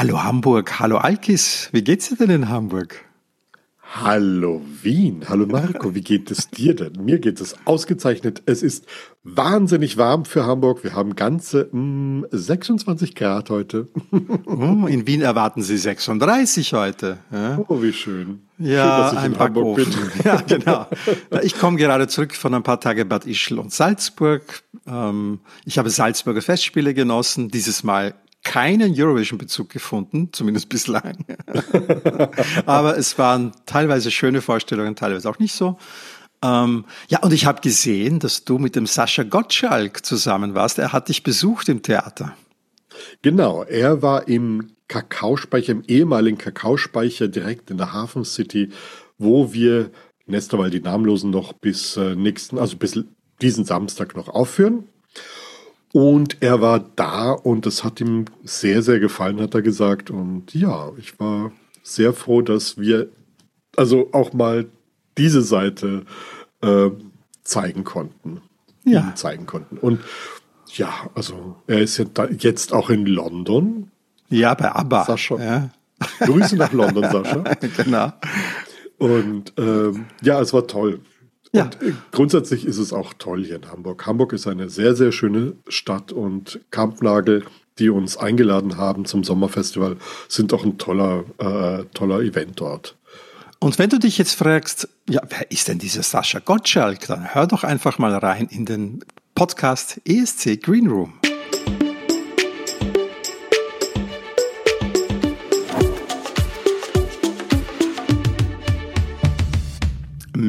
Hallo Hamburg, hallo Alkis, wie geht's dir denn in Hamburg? Hallo Wien, hallo Marco, wie geht es dir denn? Mir geht es ausgezeichnet. Es ist wahnsinnig warm für Hamburg. Wir haben ganze mh, mm, 26 Grad heute. Oh, in Wien erwarten Sie 36 heute. Ja. Oh, wie schön. Ja, schön, ein Hamburg bin. Ja, genau. Ich komme gerade zurück von ein paar Tagen Bad Ischl und Salzburg. Ähm, ich habe Salzburger Festspiele genossen, dieses Mal keinen Eurovision-Bezug gefunden, zumindest bislang. Aber es waren teilweise schöne Vorstellungen, teilweise auch nicht so. Ähm, ja, und ich habe gesehen, dass du mit dem Sascha Gottschalk zusammen warst. Er hat dich besucht im Theater. Genau, er war im Kakaospeicher, im ehemaligen Kakaospeicher direkt in der Hafen City, wo wir Nestor, weil die Namenlosen noch bis äh, nächsten, also bis diesen Samstag noch aufführen. Und er war da und es hat ihm sehr, sehr gefallen, hat er gesagt. Und ja, ich war sehr froh, dass wir also auch mal diese Seite äh, zeigen konnten. Ja. Zeigen konnten. Und ja, also er ist ja jetzt auch in London. Ja, bei ABBA. Sascha. Ja. Grüße nach London, Sascha. genau. Und ähm, ja, es war toll. Ja. Und grundsätzlich ist es auch toll hier in Hamburg. Hamburg ist eine sehr, sehr schöne Stadt und Kampnagel, die uns eingeladen haben zum Sommerfestival, sind auch ein toller, äh, toller Event dort. Und wenn du dich jetzt fragst, ja, wer ist denn dieser Sascha Gottschalk, dann hör doch einfach mal rein in den Podcast ESC Green Room.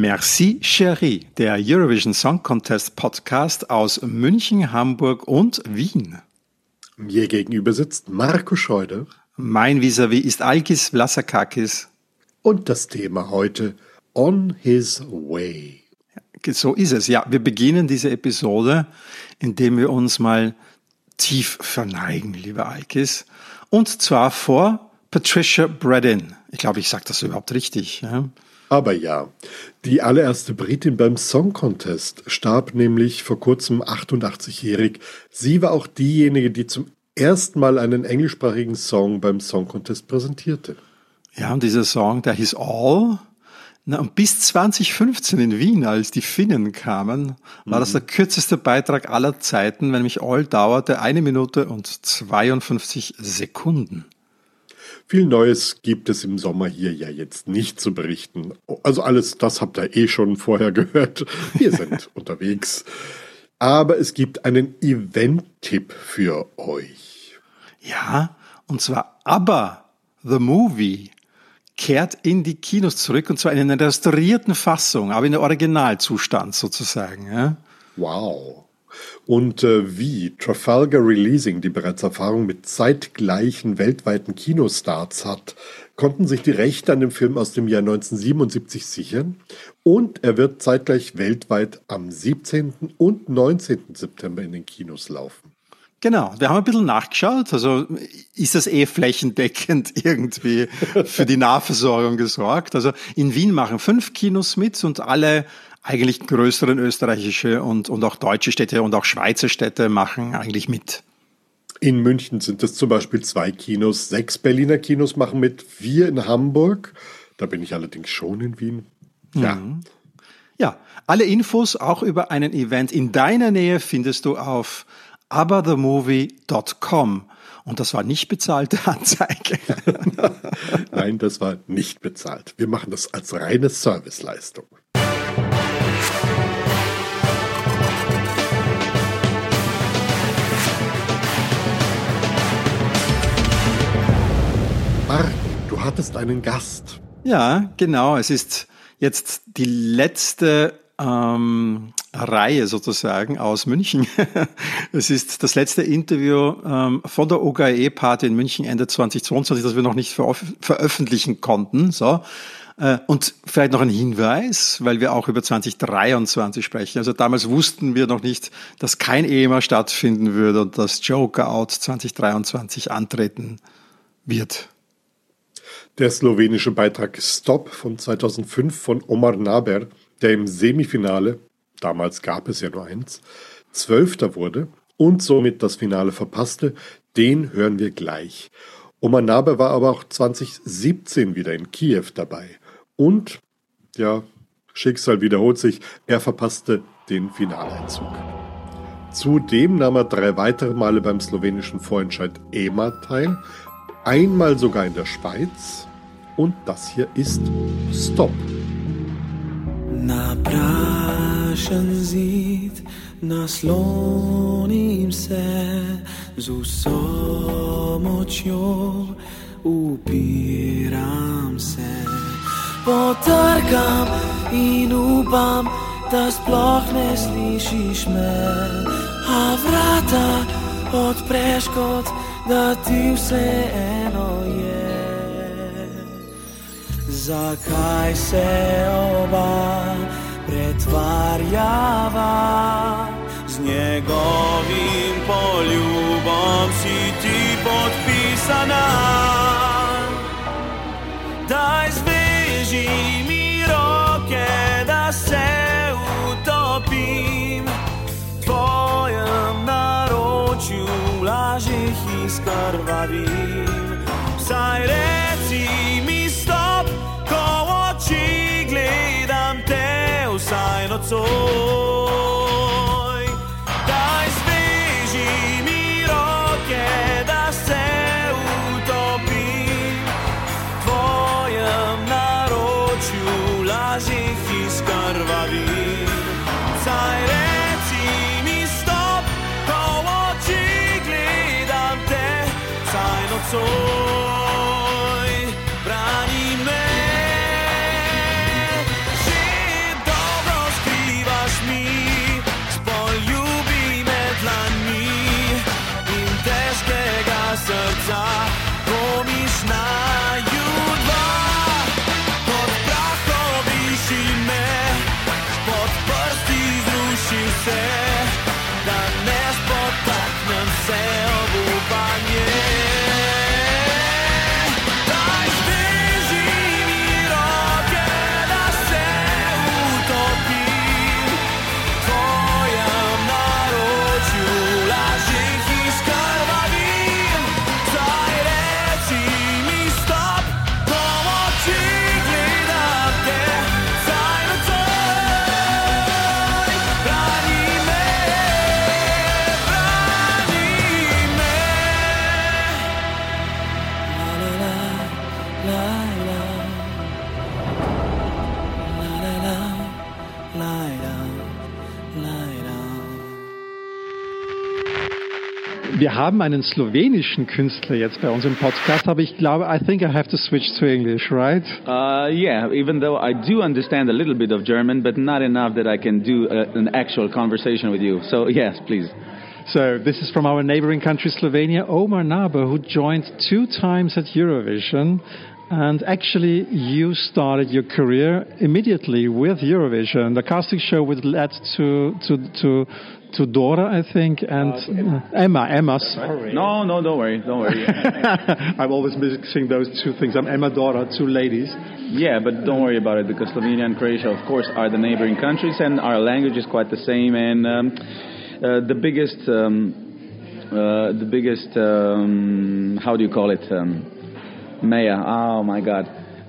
Merci Cherie, der Eurovision Song Contest Podcast aus München, Hamburg und Wien. Mir gegenüber sitzt Marco Scheude. Mein Vis-a-vis ist Alkis Vlasakakis. Und das Thema heute On His Way. So ist es. Ja, wir beginnen diese Episode, indem wir uns mal tief verneigen, lieber Alkis. Und zwar vor Patricia Bredin. Ich glaube, ich sage das überhaupt richtig. Ja? Aber ja, die allererste Britin beim Song Contest starb nämlich vor kurzem 88-jährig. Sie war auch diejenige, die zum ersten Mal einen englischsprachigen Song beim Song Contest präsentierte. Ja, und dieser Song, der hieß All. Na, und bis 2015 in Wien, als die Finnen kamen, war mhm. das der kürzeste Beitrag aller Zeiten, wenn nämlich All dauerte eine Minute und 52 Sekunden. Viel Neues gibt es im Sommer hier ja jetzt nicht zu berichten. Also alles, das habt ihr eh schon vorher gehört. Wir sind unterwegs. Aber es gibt einen Event-Tipp für euch. Ja, und zwar Aber The Movie kehrt in die Kinos zurück und zwar in einer restaurierten Fassung, aber in der Originalzustand sozusagen. Ja? Wow. Und äh, wie Trafalgar Releasing, die bereits Erfahrung mit zeitgleichen weltweiten Kinostarts hat, konnten sich die Rechte an dem Film aus dem Jahr 1977 sichern und er wird zeitgleich weltweit am 17. und 19. September in den Kinos laufen. Genau, wir haben ein bisschen nachgeschaut. Also ist das eh flächendeckend irgendwie für die Nahversorgung gesorgt. Also in Wien machen fünf Kinos mit und alle eigentlich größeren österreichische und, und auch deutsche Städte und auch Schweizer Städte machen eigentlich mit. In München sind es zum Beispiel zwei Kinos, sechs Berliner Kinos machen mit, vier in Hamburg. Da bin ich allerdings schon in Wien. Ja. Mhm. Ja, alle Infos auch über einen Event in deiner Nähe findest du auf aberthemovie.com. Und das war nicht bezahlte Anzeige. Nein, das war nicht bezahlt. Wir machen das als reine Serviceleistung. Martin, du hattest einen Gast. Ja, genau. Es ist jetzt die letzte ähm, Reihe sozusagen aus München. es ist das letzte Interview ähm, von der OGE-Party in München Ende 2022, das wir noch nicht veröffentlichen konnten. So. Äh, und vielleicht noch ein Hinweis, weil wir auch über 2023 sprechen. Also damals wussten wir noch nicht, dass kein EMA stattfinden würde und dass Joker Out 2023 antreten wird. Der slowenische Beitrag Stop von 2005 von Omar Naber, der im Semifinale, damals gab es ja nur eins, Zwölfter wurde und somit das Finale verpasste, den hören wir gleich. Omar Naber war aber auch 2017 wieder in Kiew dabei. Und, ja, Schicksal wiederholt sich, er verpasste den Finaleinzug. Zudem nahm er drei weitere Male beim slowenischen Vorentscheid EMA teil, einmal sogar in der Schweiz. Und das hier ist Stop. Naprašen zid, naslonim se z vso močjo, upiram se. Potrkam in upam, da sploh ne slišiš me, a vrata odpreš kot da ti vseeno je. Zakaj se oba pretvarjava z njegovim poljubom, si ti podpisana? Daj zveži mi roke, da se utopim v tvojem naročju, lažih izkrvavim. Saj reci vsaj zruši Wir haben einen slowenischen Künstler jetzt bei uns im Podcast, aber ich glaube, I think I have to switch to English, right? Uh, yeah, even though I do understand a little bit of German, but not enough that I can do uh an actual conversation with you. So, yes, please. So this is from our neighboring country, Slovenia, Omar Naber, who joined two times at Eurovision. And actually, you started your career immediately with Eurovision. The casting show which led to to to to Dora, I think, and uh, EMA. EMA, sorry. No, no, don't worry, don't worry. I'm always mixing those two things. I'm Emma Dora, two ladies. yeah, but don't worry about it because Slovenia and Croatia, of course, are the neighboring countries, and our language is quite the same. And um, uh, the biggest, um, uh, the biggest, um, how do you call it? Maya. Oh my God.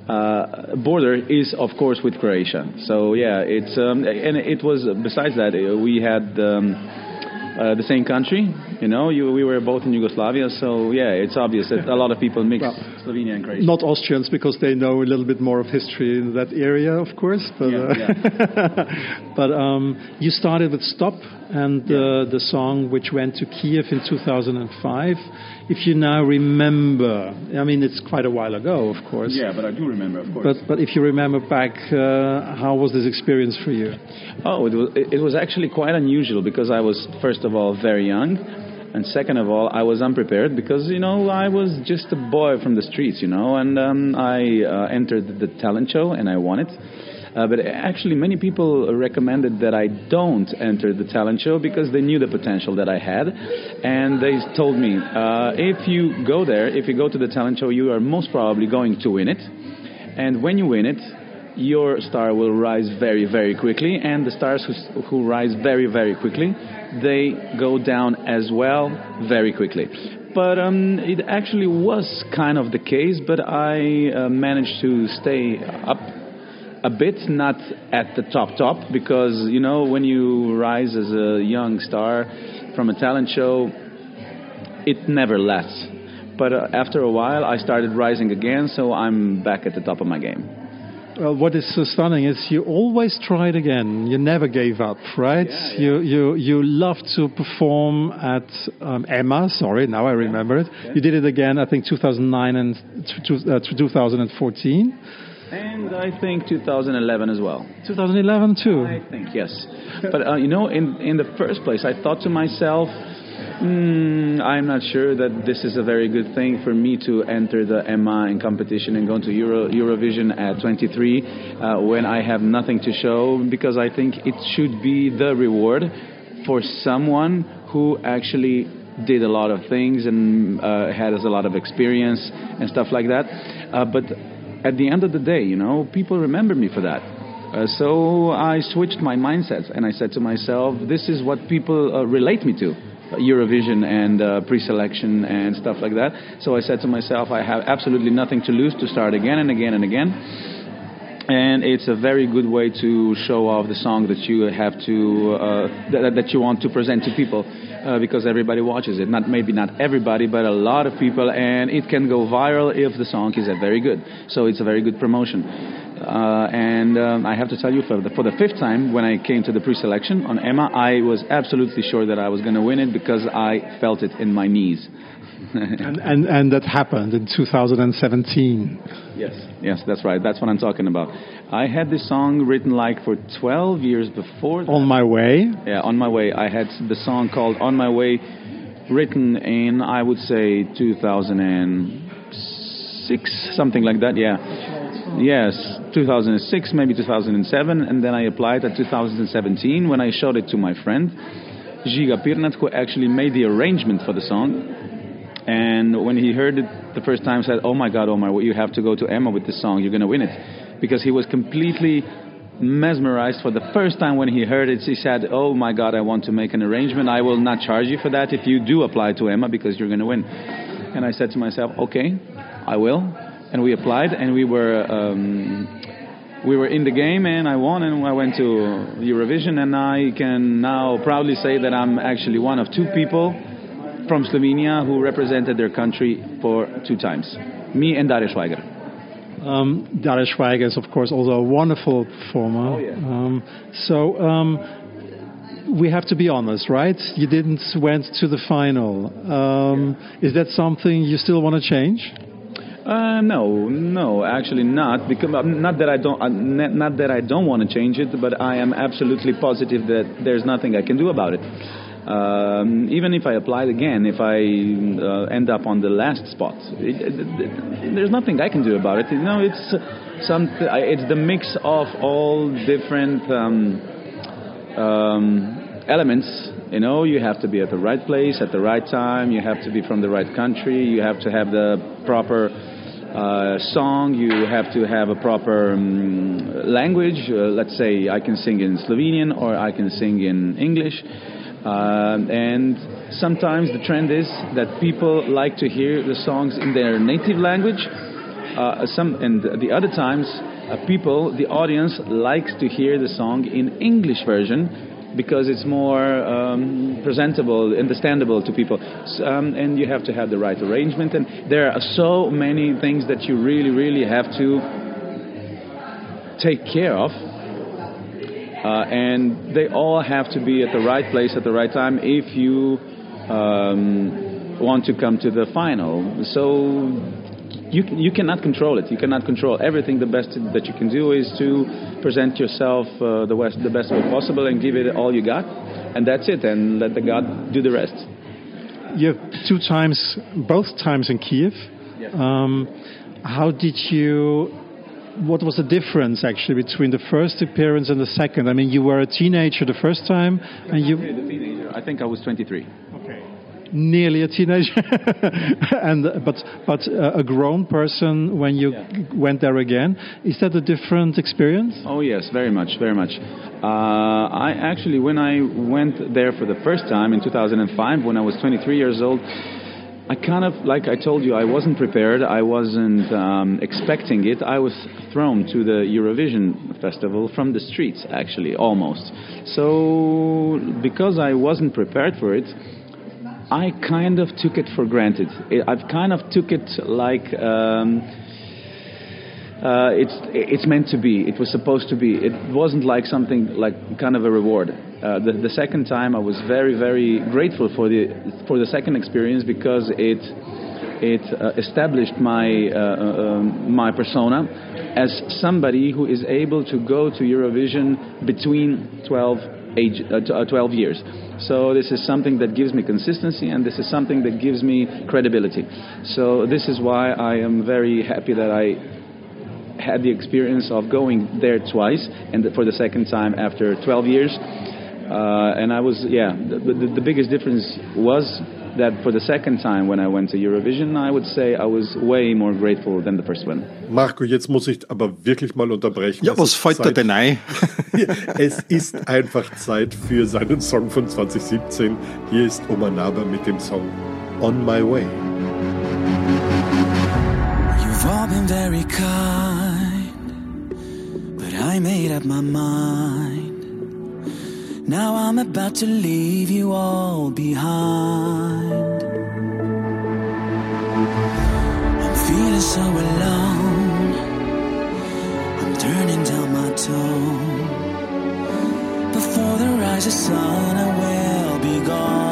Uh, border is of course with Croatia. So yeah, it's um, and it was besides that uh, we had um, uh, the same country. You know, you, we were both in Yugoslavia. So yeah, it's obvious that a lot of people mix Well, Slovenia and Croatia. Not Austrians because they know a little bit more of history in that area, of course. But, Yeah, uh, but um, you started with Stop and uh, the song which went to Kiev in 2005. If you now remember, I mean, it's quite a while ago, of course. yeah, but I do remember, of course. But, but if you remember back, uh, how was this experience for you? Oh, it was, it was actually quite unusual because I was, first of all, very young. And second of all, I was unprepared because, you know, I was just a boy from the streets, you know, and um, I uh, entered the talent show and I won it. Uh, but actually, many people recommended that I don't enter the talent show because they knew the potential that I had. And they told me, uh, if you go there, if you go to the talent show, you are most probably going to win it. And when you win it, your star will rise very, very quickly, and the stars who, who rise very, very quickly, they go down as well very quickly. but um, it actually was kind of the case. But I uh, managed to stay up a bit, not at the top top, because you know when you rise as a young star from a talent show, it never lasts. But uh, after a while, I started rising again, so I'm back at the top of my game. Well, what is so stunning is you always tried again. You never gave up, right? Yeah, yeah. You you you love to perform at um, EMA. Sorry, now I remember it. You did it again. I think 2009 and t- t- uh, 2014, And I think 2011 as well. 2011 too. I think yes, but uh, you know, in in the first place, I thought to myself, mm, I'm not sure that this is a very good thing for me to enter the EMA in competition and go to Euro, Eurovision at 23 uh, when I have nothing to show, because I think it should be the reward for someone who actually did a lot of things and uh, has a lot of experience and stuff like that. Uh, but at the end of the day, you know, people remember me for that. Uh, so I switched my mindset and I said to myself, this is what people uh, relate me to. Eurovision and uh, pre-selection and stuff like that. So I said to myself, I have absolutely nothing to lose to start again and again and again. And it's a very good way to show off the song that you have to uh, that, that you want to present to people uh, because everybody watches it. Not maybe not everybody, but a lot of people, and it can go viral if the song is very good. So it's a very good promotion. Uh, and um, I have to tell you, for the, for the fifth time, when I came to the pre-selection on EMA, I was absolutely sure that I was going to win it because I felt it in my knees. And, and and that happened in 2017. Yes, yes, that's right. That's what I'm talking about. I had this song written like for 12 years before. On my way. Yeah, on my way. I had the song called "On My Way," written in I would say 2006, something like that. Yeah. Yes, 2006, maybe 2007, and then I applied at 2017 when I showed it to my friend Žiga Pirnat, who actually made the arrangement for the song. And when he heard it the first time, said, "Oh my God, Omar, you have to go to EMA with this song. You're going to win it," because he was completely mesmerized for the first time when he heard it. He said, "Oh my God, I want to make an arrangement. I will not charge you for that if you do apply to EMA because you're going to win." And I said to myself, "Okay, I will." And we applied, and we were. Um, we were in the game and I won and I went to Eurovision and I can now proudly say that I'm actually one of two people from Slovenia who represented their country for two times. Me and Darja Švajger. Um, Darja Švajger is, of course, also a wonderful performer. Oh, yeah. um, so um, we have to be honest, right? You didn't went to the final. Um, Is that something you still want to change? Uh, no, no, actually not. Because uh, not that I don't, uh, not that I don't want to change it, but I am absolutely positive that there's nothing I can do about it. Um, even if I applied again, if I uh, end up on the last spot, it, it, it, there's nothing I can do about it. You know, it's some, it's the mix of all different um, um, elements. You know, you have to be at the right place at the right time. You have to be from the right country. You have to have the proper uh, song. You have to have a proper um, language. Uh, let's say I can sing in Slovenian or I can sing in English. Uh, and sometimes the trend is that people like to hear the songs in their native language. Uh, some and the other times, uh, people, the audience likes to hear the song in English version because it's more um, presentable, understandable to people. Um, and you have to have the right arrangement. And there are so many things that you really, really have to take care of. Uh, and they all have to be at the right place at the right time if you um, want to come to the final. So you you cannot control it. You cannot control everything. The best that you can do is to present yourself uh, the best the best way possible and give it all you got, and that's it. And let the God do the rest. You two times, both times in Kiev. Um, how did you? What was the difference actually between the first appearance and the second? I mean, you were a teenager the first time, and you The teenager. I think I was 23. Okay. nearly a teenager, and but but uh, a grown person when you Yeah. went there again. Is that a different experience? Oh yes, very much, very much. Uh, I actually, when I went there for the first time in 2005, when I was 23 years old, I kind of, like I told you, I wasn't prepared. I wasn't um, expecting it. I was thrown to the Eurovision festival from the streets, actually, almost. So, because I wasn't prepared for it, I kind of took it for granted. I've kind of took it like. Um, uh, it's it's meant to be. It was supposed to be. It wasn't like something like kind of a reward. Uh, the, the second time, I was very very grateful for the for the second experience because it it uh, established my uh, uh, um, my persona as somebody who is able to go to Eurovision between 12 age uh, 12 years. So this is something that gives me consistency, and this is something that gives me credibility. So this is why I am very happy that I had the experience of going there twice, and for the second time after 12 years. Uh, and I was, yeah, the, the, the, biggest difference was that for the second time when I went to Eurovision, I would say I was way more grateful than the first one. Marco, jetzt muss ich aber wirklich mal unterbrechen. Ja, was fällt dir denn ein? es ist einfach Zeit für seinen Song von 2017. Hier ist Omar Naber mit dem Song On My Way. You've all been very kind. I made up my mind. Now I'm about to leave you all behind. I'm feeling so alone. I'm turning down my tone. Before the rise of sun, I will be gone.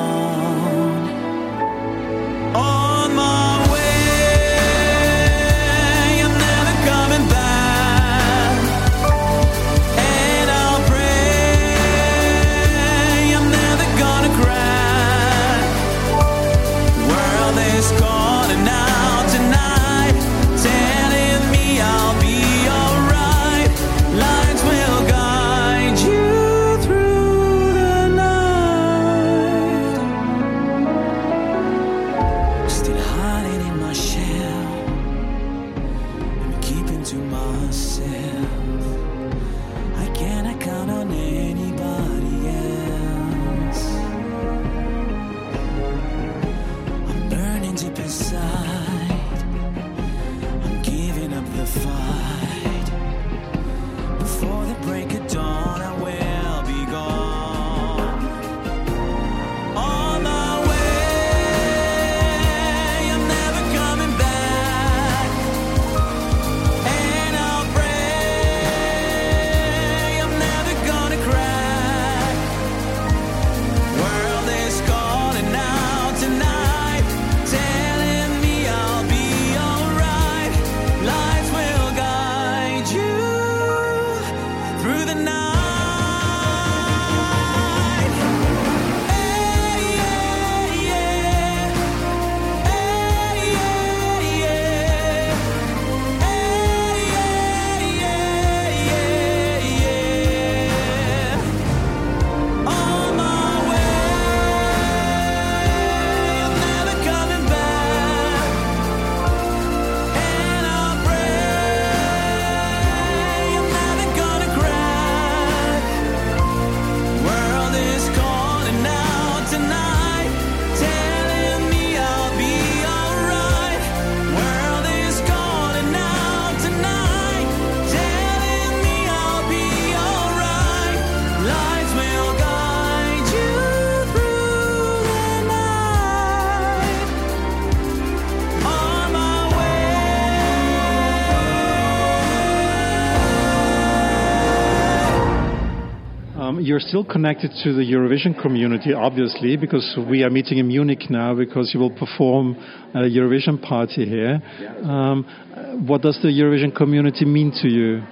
You're still connected to the Eurovision community, obviously, because we are meeting in Munich now because you will perform at a Eurovision party here. Um, what does the Eurovision community mean to you?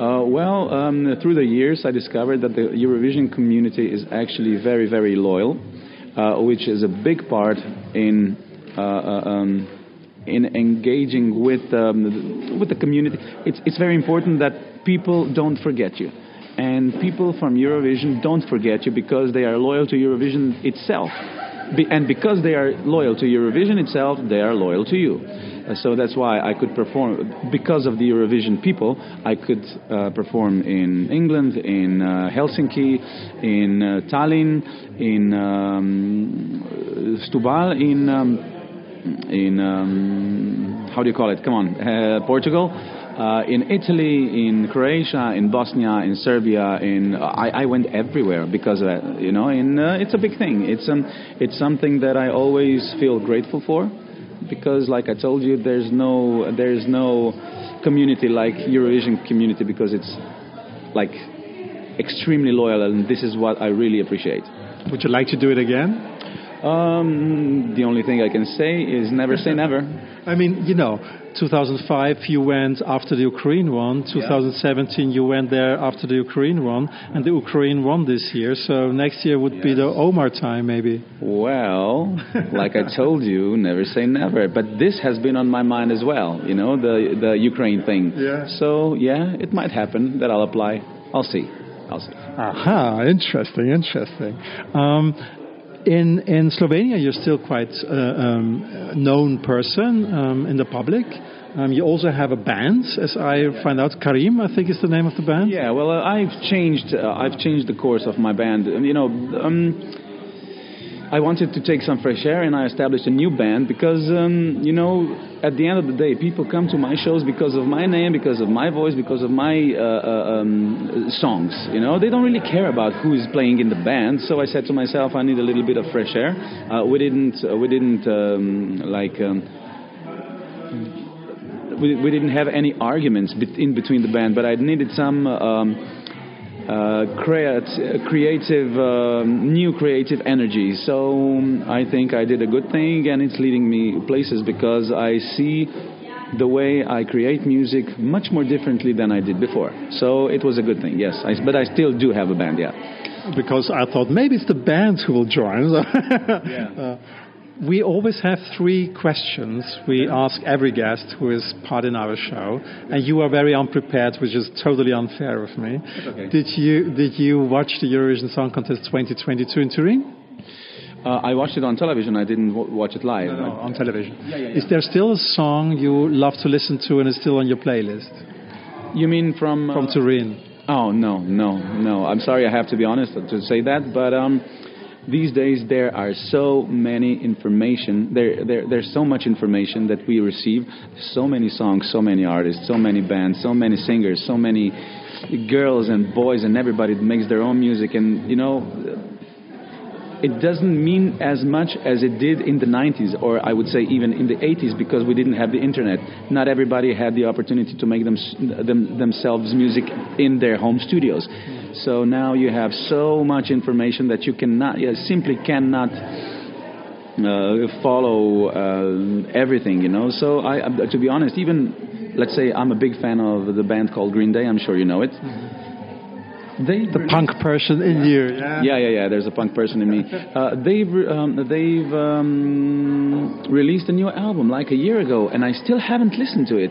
Uh, well, um, through the years, I discovered that the Eurovision community is actually very, very loyal, uh, which is a big part in uh, uh um, in engaging with um, with the community. It's it's very important that people don't forget you and people from Eurovision don't forget you because they are loyal to Eurovision itself. Be, and because they are loyal to Eurovision itself, they are loyal to you. Uh, so that's why I could perform, because of the Eurovision people, I could uh, perform in England, in uh, Helsinki, in uh, Tallinn, in um, Stubal, in. Um, in um, how do you call it? Come on, uh, Portugal. Uh, in Italy, in Croatia, in Bosnia, in Serbia, in I, I went everywhere because of that, you know. And uh, it's a big thing. It's um, it's something that I always feel grateful for, because like I told you, there's no there's no community like Eurovision community because it's like extremely loyal, and this is what I really appreciate. Would you like to do it again? Um, the only thing I can say is never say never. I mean, you know, 2005 you went after the Ukraine one. 2017 you went there after the Ukraine one, and the Ukraine won this year. So next year would be the Omar time, maybe. Well, like I told you, never say never. But this has been on my mind as well. You know, the the Ukraine thing. Yeah. So yeah, it might happen that I'll apply. I'll see. I'll see. Aha, interesting, interesting. Um, in in Slovenia, you're still quite uh, um, known person um, in the public. Um, you also have a band, as I find out. Kareem, I think, is the name of the band. Yeah, well, uh, I've changed. Uh, I've changed the course of my band. Um, You know, um, I wanted to take some fresh air, and I established a new band because, um, you know, at the end of the day, people come to my shows because of my name, because of my voice, because of my uh, uh, um, songs. You know, they don't really care about who is playing in the band. So I said to myself, I need a little bit of fresh air. Uh, we didn't. Uh, we didn't um, like. Um, we, we didn't have any arguments in between the band, but I needed some um, uh, create, creative, um, new creative energy. So um, I think I did a good thing, and it's leading me places because I see the way I create music much more differently than I did before. So it was a good thing, yes. I, but I still do have a band, yeah. Because I thought maybe it's the bands who will join. Uh, we always have three questions we ask every guest who is part in our show, and you are very unprepared, which is totally unfair of me. okay. Did you did you watch the Eurovision Song Contest 2022 in Turin? Uh, I watched it on television. I didn't w- watch it live. on television. Is there still a song you love to listen to and is still on your playlist You mean from uh, from Turin? Oh no, no, no. I'm sorry. I have to be honest to say that, but um, these days there are so many information. There, there, there's so much information that we receive. So many songs, so many artists, so many bands, so many singers, so many girls and boys, and everybody makes their own music. And you know, it doesn't mean as much as it did in the 90s, or I would say even in the 80s, because we didn't have the internet. Not everybody had the opportunity to make them, them, themselves music in their home studios. So now you have so much information that you cannot, you simply cannot uh, follow uh, everything, you know. So I, uh, to be honest, even let's say I'm a big fan of the band called Green Day. I'm sure you know it. They The punk person in you. Yeah. yeah, yeah, yeah. There's a punk person in me. Uh, they've um, they've um, released a new album like a year ago, and I still haven't listened to it,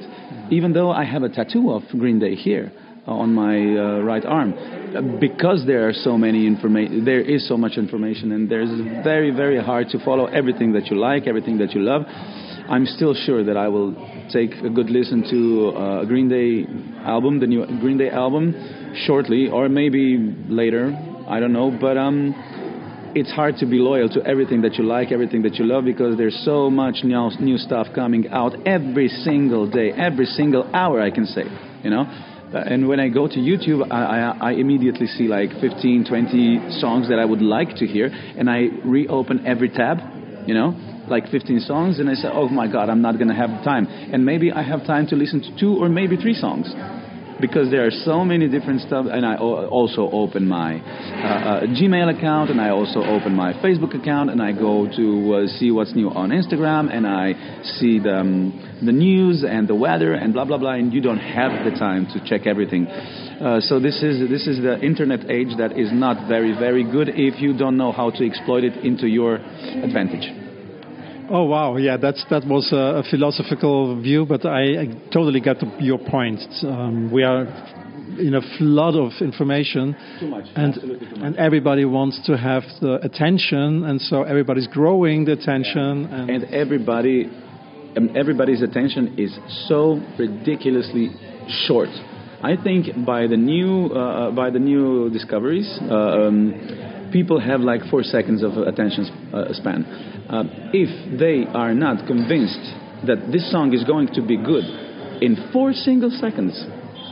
even though I have a tattoo of Green Day here on my uh, right arm, Uh, because there are so many information. There is so much information, and there's very, very hard to follow everything that you like, everything that you love. I'm still sure that I will take a good listen to uh, a Green Day album, the new Green Day album, shortly, or maybe later. I don't know, but um, it's hard to be loyal to everything that you like, everything that you love, because there's so much new, new stuff coming out every single day, every single hour. I can say, you know. And when I go to YouTube, I, I, I immediately see like 15, 20 songs that I would like to hear, and I reopen every tab, you know, like 15 songs, and I say, oh my God, I'm not going to have time. And maybe I have time to listen to two or maybe three songs. Because there are so many different stuff, and I also open my uh, uh, Gmail account, and I also open my Facebook account, and I go to uh, see what's new on Instagram, and I see the, um, the news and the weather and blah blah blah, and you don't have the time to check everything. Uh, so this is this is the internet age that is not very very good if you don't know how to exploit it into your advantage. Oh wow, yeah, that's that was a, a philosophical view, but I, I totally get the, your point. Um, we are in a flood of information, Too much, and too much. and everybody wants to have the attention, and so everybody's growing the attention. And, and everybody um, everybody's attention is so ridiculously short. I think by the new uh, by the new discoveries, uh, um, people have like four seconds of attention uh, span. Uh, if they are not convinced that this song is going to be good in four single seconds,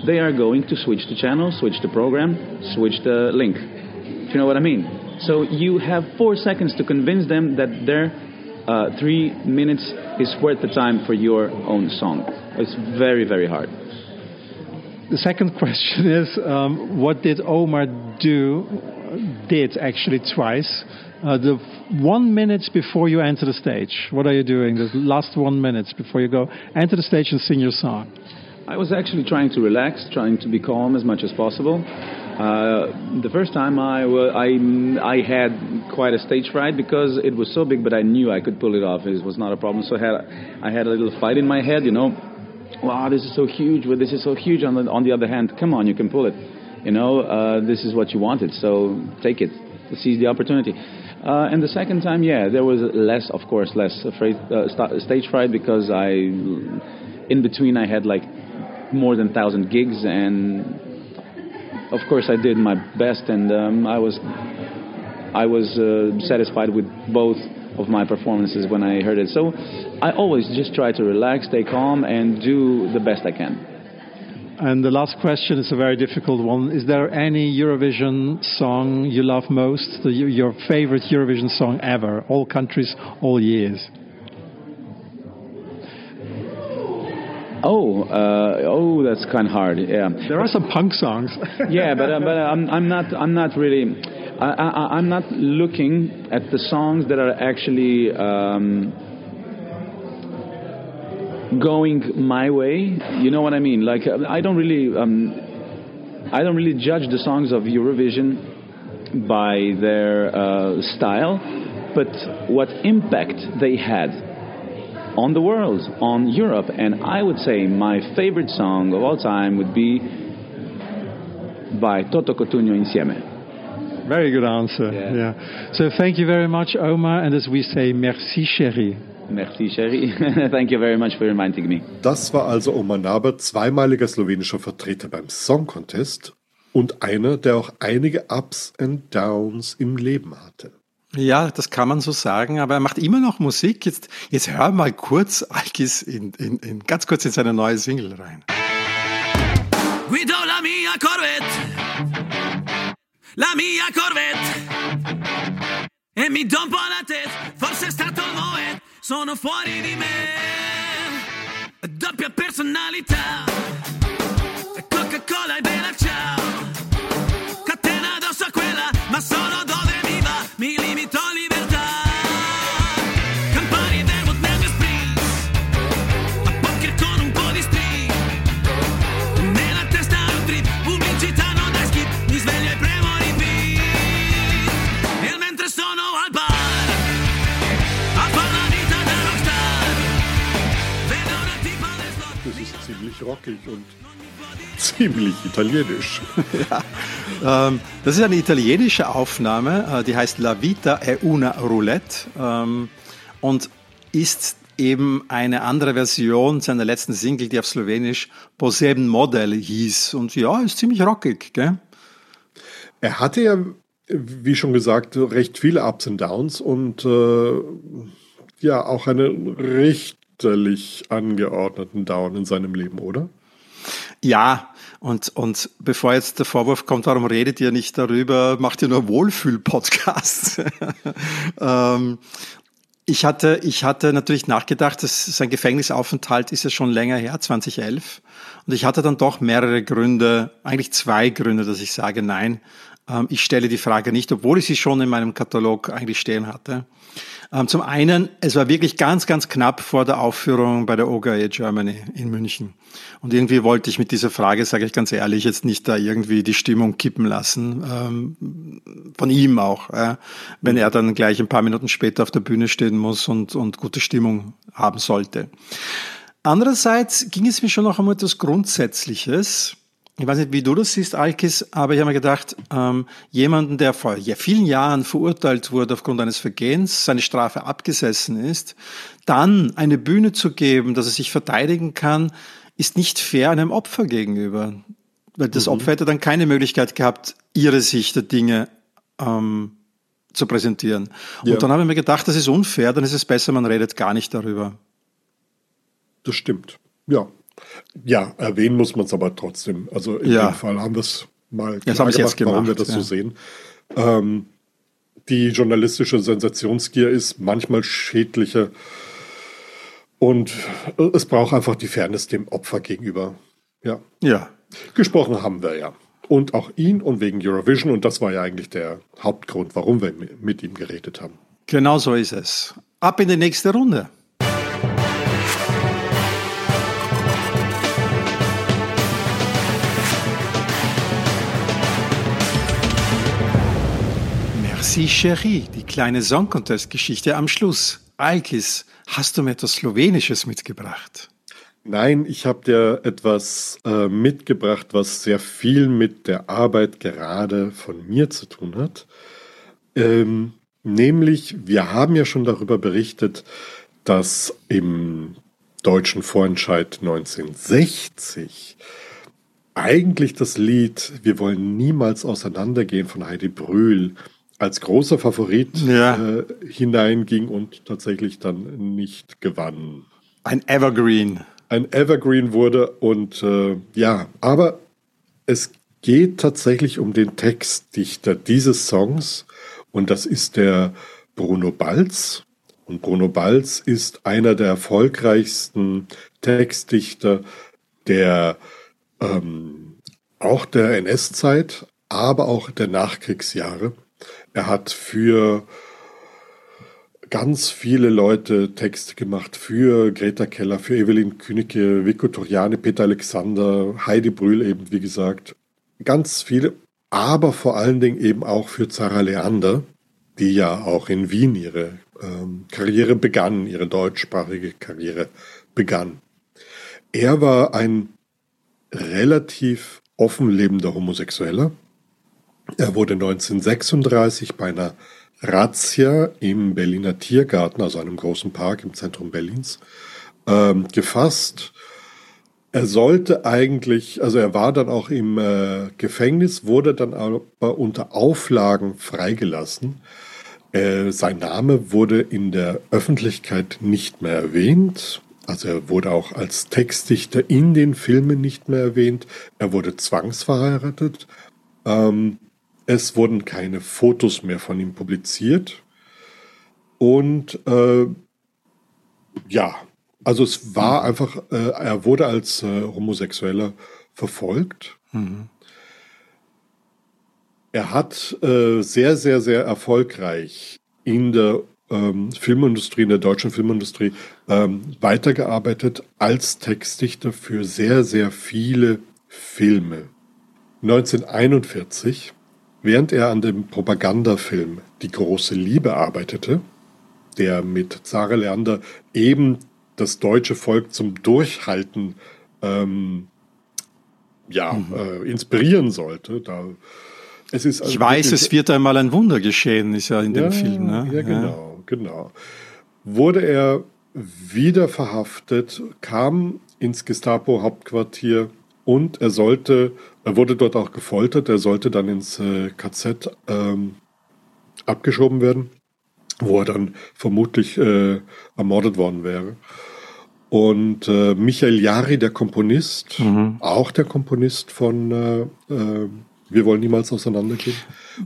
they are going to switch the channel, switch the program, switch the link. Do you know what I mean? So you have four seconds to convince them that their uh, three minutes is worth the time for your own song. It's very, very hard. The second question is, um, what did Omar do? Did actually twice. Uh, the one minute before you enter the stage, what are you doing? The last one minute before you go enter the stage and sing your song. I was actually trying to relax, trying to be calm as much as possible. Uh, the first time I, I, I had quite a stage fright because it was so big, but I knew I could pull it off. It was not a problem. So I had, I had a little fight in my head, you know. Wow, this is so huge. Well, this is so huge. On the, on the other hand, come on, you can pull it. You know, uh, this is what you wanted, so take it. Seize the opportunity. Uh, and the second time, yeah, there was less, of course, less afraid, uh, st- stage fright because I, in between, I had like more than thousand gigs, and of course, I did my best, and um, I was, I was uh, satisfied with both of my performances when I heard it. So, I always just try to relax, stay calm, and do the best I can. And the last question is a very difficult one. Is there any Eurovision song you love most? The, your favorite Eurovision song ever? All countries, all years? Oh, uh, oh, that's kind of hard. Yeah, there are some punk songs. yeah, but uh, but uh, I'm I'm not I'm not really I, I am not looking at the songs that are actually. Um, going my way. You know what I mean? Like I don't really, um, I don't really judge the songs of Eurovision by their uh, style, but what impact they had on the world, on Europe. And I would say my favorite song of all time would be by Toto Cutugno Insieme. Very good answer. Yeah. yeah. So thank you very much, Omar. And as we say, merci, chérie. Merci, Sherry. Thank you very much for reminding me. Das war also Omar Naber, zweimaliger slowenischer Vertreter beim Song Contest und einer, der auch einige Ups and Downs im Leben hatte. Ja, das kann man so sagen, aber er macht immer noch Musik. Jetzt, jetzt hör mal kurz Alkis in, in, in, ganz kurz in seine neue Single rein. Guido la mia Corvette, la mia Corvette, e mi do un po' la testa, forse è stato il moment. sono fuori di me. Doppia personalità, Coca-Cola e ziemlich rockig und ziemlich italienisch. ja, ähm, das ist eine italienische Aufnahme, äh, die heißt La Vita è una roulette ähm, und ist eben eine andere Version seiner letzten Single, die auf Slowenisch Poseben Model hieß. Und ja, ist ziemlich rockig. Gell? Er hatte ja, wie schon gesagt, recht viele Ups und Downs und äh, ja, auch eine recht richterlich angeordneten Down in seinem Leben, oder? Ja, und, und bevor jetzt der Vorwurf kommt, warum redet ihr nicht darüber, macht ihr nur Wohlfühl-Podcasts? ähm, ich hatte, ich hatte natürlich nachgedacht, dass sein Gefängnisaufenthalt ist ja schon länger her, 2011. Und ich hatte dann doch mehrere Gründe, eigentlich zwei Gründe, dass ich sage, nein, ähm, ich stelle die Frage nicht, obwohl ich sie schon in meinem Katalog eigentlich stehen hatte. Ähm, zum einen, es war wirklich ganz, ganz knapp vor der Aufführung bei der OGAE Germany in München. Und irgendwie wollte ich mit dieser Frage, sage ich ganz ehrlich, jetzt nicht da irgendwie die Stimmung kippen lassen. Ähm, von ihm auch, äh, wenn er dann gleich ein paar Minuten später auf der Bühne stehen muss und, und gute Stimmung haben sollte. Andererseits ging es mir schon noch um etwas Grundsätzliches ich weiß nicht, wie du das siehst, Alkis, aber ich habe mir gedacht, ähm, jemanden, der vor vielen Jahren verurteilt wurde aufgrund eines Vergehens, seine Strafe abgesessen ist, dann eine Bühne zu geben, dass er sich verteidigen kann, ist nicht fair einem Opfer gegenüber. Weil das mhm. Opfer hätte dann keine Möglichkeit gehabt, ihre Sicht der Dinge ähm, zu präsentieren. Ja. Und dann habe ich mir gedacht, das ist unfair, dann ist es besser, man redet gar nicht darüber. Das stimmt. Ja. Ja, erwähnen muss man es aber trotzdem. Also in Ja. dem Fall haben wir es mal Das klar jetzt warum wir gemacht, das ja. so sehen. Ähm, die journalistische Sensationsgier ist manchmal schädlicher und es braucht einfach die Fairness dem Opfer gegenüber. Ja. Ja. Gesprochen haben wir ja. Und auch ihn und wegen Eurovision. Und das war ja eigentlich der Hauptgrund, warum wir mit ihm geredet haben. Genau so ist es. Ab in die nächste Runde. Merci Chérie, die kleine Song Contest Geschichte am Schluss. Alkis, hast du mir etwas Slowenisches mitgebracht? Nein, ich habe dir etwas äh, mitgebracht, was sehr viel mit der Arbeit gerade von mir zu tun hat. Ähm, nämlich, wir haben ja schon darüber berichtet, dass im deutschen Vorentscheid 1960 eigentlich das Lied Wir wollen niemals auseinandergehen von Heidi Brühl als großer Favorit Ja. äh, hineinging und tatsächlich dann nicht gewann Ein Evergreen. ein Evergreen wurde und äh, ja, aber es geht tatsächlich um den Textdichter dieses Songs und das ist der Bruno Balz. Und Bruno Balz ist einer der erfolgreichsten Textdichter der ähm, auch der NS-Zeit, aber auch der Nachkriegsjahre. Er hat für ganz viele Leute Texte gemacht für Greta Keller, für Evelyn Künicke, Vico Toriane, Peter Alexander, Heidi Brühl eben, wie gesagt. Ganz viele, aber vor allen Dingen eben auch für Zara Leander, die ja auch in Wien ihre ähm, Karriere begann, ihre deutschsprachige Karriere begann. Er war ein relativ offen lebender Homosexueller. Er wurde 1936 bei einer Razzia im Berliner Tiergarten, also einem großen Park im Zentrum Berlins, ähm, gefasst. Er sollte eigentlich, also er war dann auch im äh, Gefängnis, wurde dann aber unter Auflagen freigelassen. Äh, sein Name wurde in der Öffentlichkeit nicht mehr erwähnt. Also er wurde auch als Textdichter in den Filmen nicht mehr erwähnt. Er wurde zwangsverheiratet. Ähm, es wurden keine Fotos mehr von ihm publiziert. Und äh, ja, also es war einfach, äh, er wurde als äh, Homosexueller verfolgt. Er hat äh, sehr, sehr, sehr erfolgreich in der ähm, Filmindustrie, in der deutschen Filmindustrie ähm, weitergearbeitet als Textdichter für sehr, sehr viele Filme. 1941, während er an dem Propagandafilm Die große Liebe arbeitete, der mit Zara Leander eben das deutsche Volk zum Durchhalten ähm, ja, äh, inspirieren sollte. Da, es ist also Ich weiß, es wird einmal ein Wunder geschehen, ist ja in dem ja, Film. Ne? Ja, genau, genau. Wurde er wieder verhaftet, kam ins Gestapo-Hauptquartier und er sollte, er wurde dort auch gefoltert, er sollte dann ins äh, KZ ähm, abgeschoben werden, wo er dann vermutlich äh, ermordet worden wäre. Und äh, Michael Jari, der Komponist, Mhm. auch der Komponist von äh, äh, Wir wollen niemals auseinandergehen,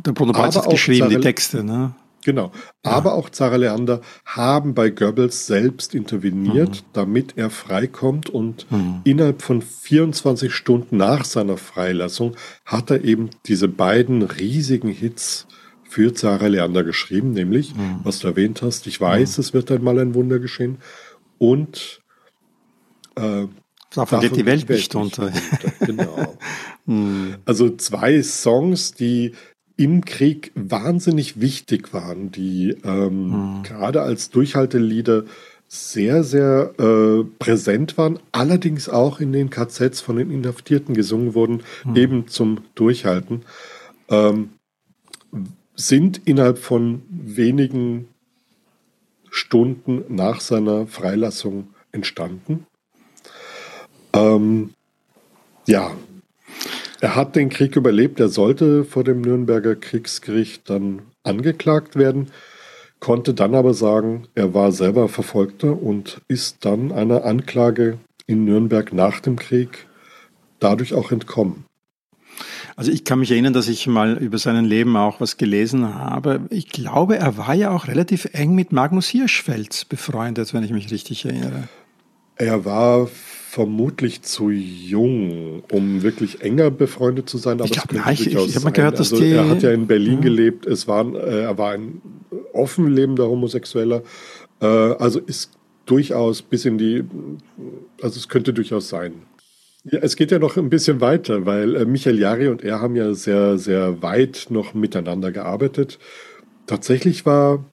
Der Bruno Aber hat geschrieben, die Zarel- Texte. Ne? Genau. Aber auch Zara Leander haben bei Goebbels selbst interveniert, damit er freikommt und innerhalb von 24 Stunden nach seiner Freilassung hat er eben diese beiden riesigen Hits für Zara Leander geschrieben, nämlich, was du erwähnt hast, ich weiß, es wird einmal ein Wunder geschehen und äh, Davon geht die Welt nicht unter. Genau. Also zwei Songs, die im Krieg wahnsinnig wichtig waren, die ähm, gerade als Durchhaltelieder sehr, sehr äh, präsent waren, allerdings auch in den KZs von den Inhaftierten gesungen wurden, eben zum Durchhalten, ähm, sind innerhalb von wenigen Stunden nach seiner Freilassung entstanden. Ähm, ja, Er hat den Krieg überlebt. Er sollte vor dem Nürnberger Kriegsgericht dann angeklagt werden, konnte dann aber sagen, er war selber Verfolgter und ist dann einer Anklage in Nürnberg nach dem Krieg dadurch auch entkommen. Also ich kann mich erinnern, dass ich mal über sein Leben auch was gelesen habe. Ich glaube, er war ja auch relativ eng mit Magnus Hirschfeld befreundet, wenn ich mich richtig erinnere. Er war vermutlich zu jung, um wirklich enger befreundet zu sein. Aber ich glaube, ich, ich, ich habe mal gehört, dass also, die, er hat ja in Berlin ja. gelebt. Es war, äh, er war ein offen lebender Homosexueller. Äh, also ist durchaus bis in die, also es könnte durchaus sein. Ja, es geht ja noch ein bisschen weiter, weil äh, Michael Jari und er haben ja sehr, sehr weit noch miteinander gearbeitet. Tatsächlich war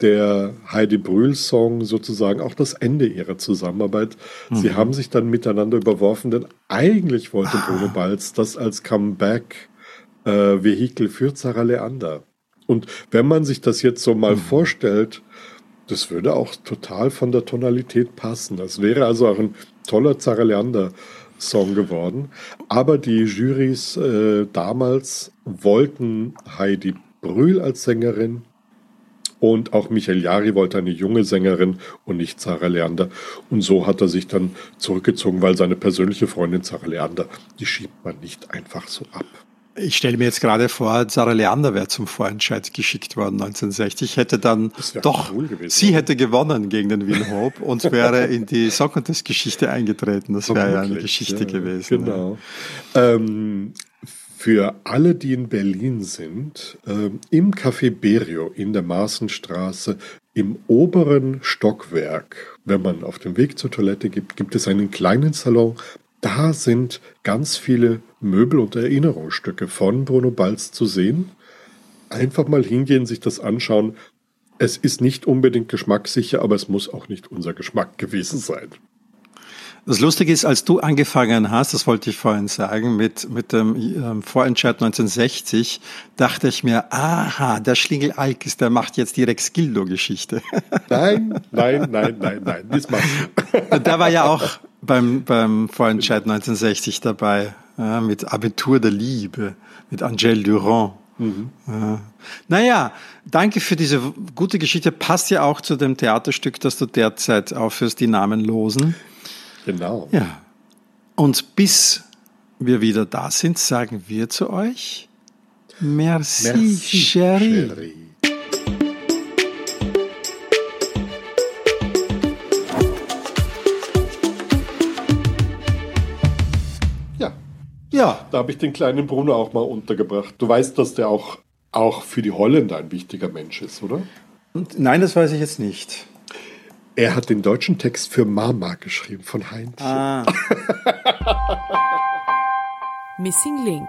der Heidi Brühl-Song sozusagen auch das Ende ihrer Zusammenarbeit. Mhm. Sie haben sich dann miteinander überworfen, denn eigentlich wollte ah. Bruno Balz das als Comeback-Vehikel äh, für Zara Leander. Und wenn man sich das jetzt so mal mhm. vorstellt, das würde auch total von der Tonalität passen. Das wäre also auch ein toller Zara Leander Song geworden. Aber die Jurys äh, damals wollten Heidi Brühl als Sängerin und auch Michael Jari wollte eine junge Sängerin und nicht Sarah Leander. Und so hat er sich dann zurückgezogen, weil seine persönliche Freundin Sarah Leander, die schiebt man nicht einfach so ab. Ich stelle mir jetzt gerade vor, Sarah Leander wäre zum Vorentscheid geschickt worden 1960, hätte dann doch, cool gewesen, sie oder? hätte gewonnen gegen den Will Hope und wäre in die Song Contest Geschichte eingetreten. Das wäre ja eine Geschichte ja, gewesen. Genau. Ja. Ähm, für alle, die in Berlin sind, ähm, im Café Berio in der Maßenstraße im oberen Stockwerk, wenn man auf dem Weg zur Toilette gibt, gibt es einen kleinen Salon da sind ganz viele Möbel und Erinnerungsstücke von Bruno Balz zu sehen. Einfach mal hingehen, sich das anschauen. Es ist nicht unbedingt geschmackssicher, aber es muss auch nicht unser Geschmack gewesen sein. Das Lustige ist, als du angefangen hast, das wollte ich vorhin sagen, mit, mit dem ähm, Vorentscheid 1960, dachte ich mir, aha, der Schlingel Alkis, der macht jetzt die Rex Gildo-Geschichte. Nein, nein, nein, nein, nein, das macht Der war ja auch beim, beim Vorentscheid 1960 dabei, ja, mit Abitur der Liebe, mit Angèle Durand. Mhm. Ja. Naja, danke für diese gute Geschichte. Passt ja auch zu dem Theaterstück, das du derzeit aufführst, die Namenlosen. Genau. Ja. Und bis wir wieder da sind, sagen wir zu euch Merci, Merci Chérie. Chérie. Ja. Ja. Da habe ich den kleinen Bruno auch mal untergebracht. Du weißt, dass der auch, auch für die Holländer ein wichtiger Mensch ist, oder? Nein, das weiß ich jetzt nicht. Er hat den deutschen Text für Mama geschrieben von Heinz. Ah. Missing Link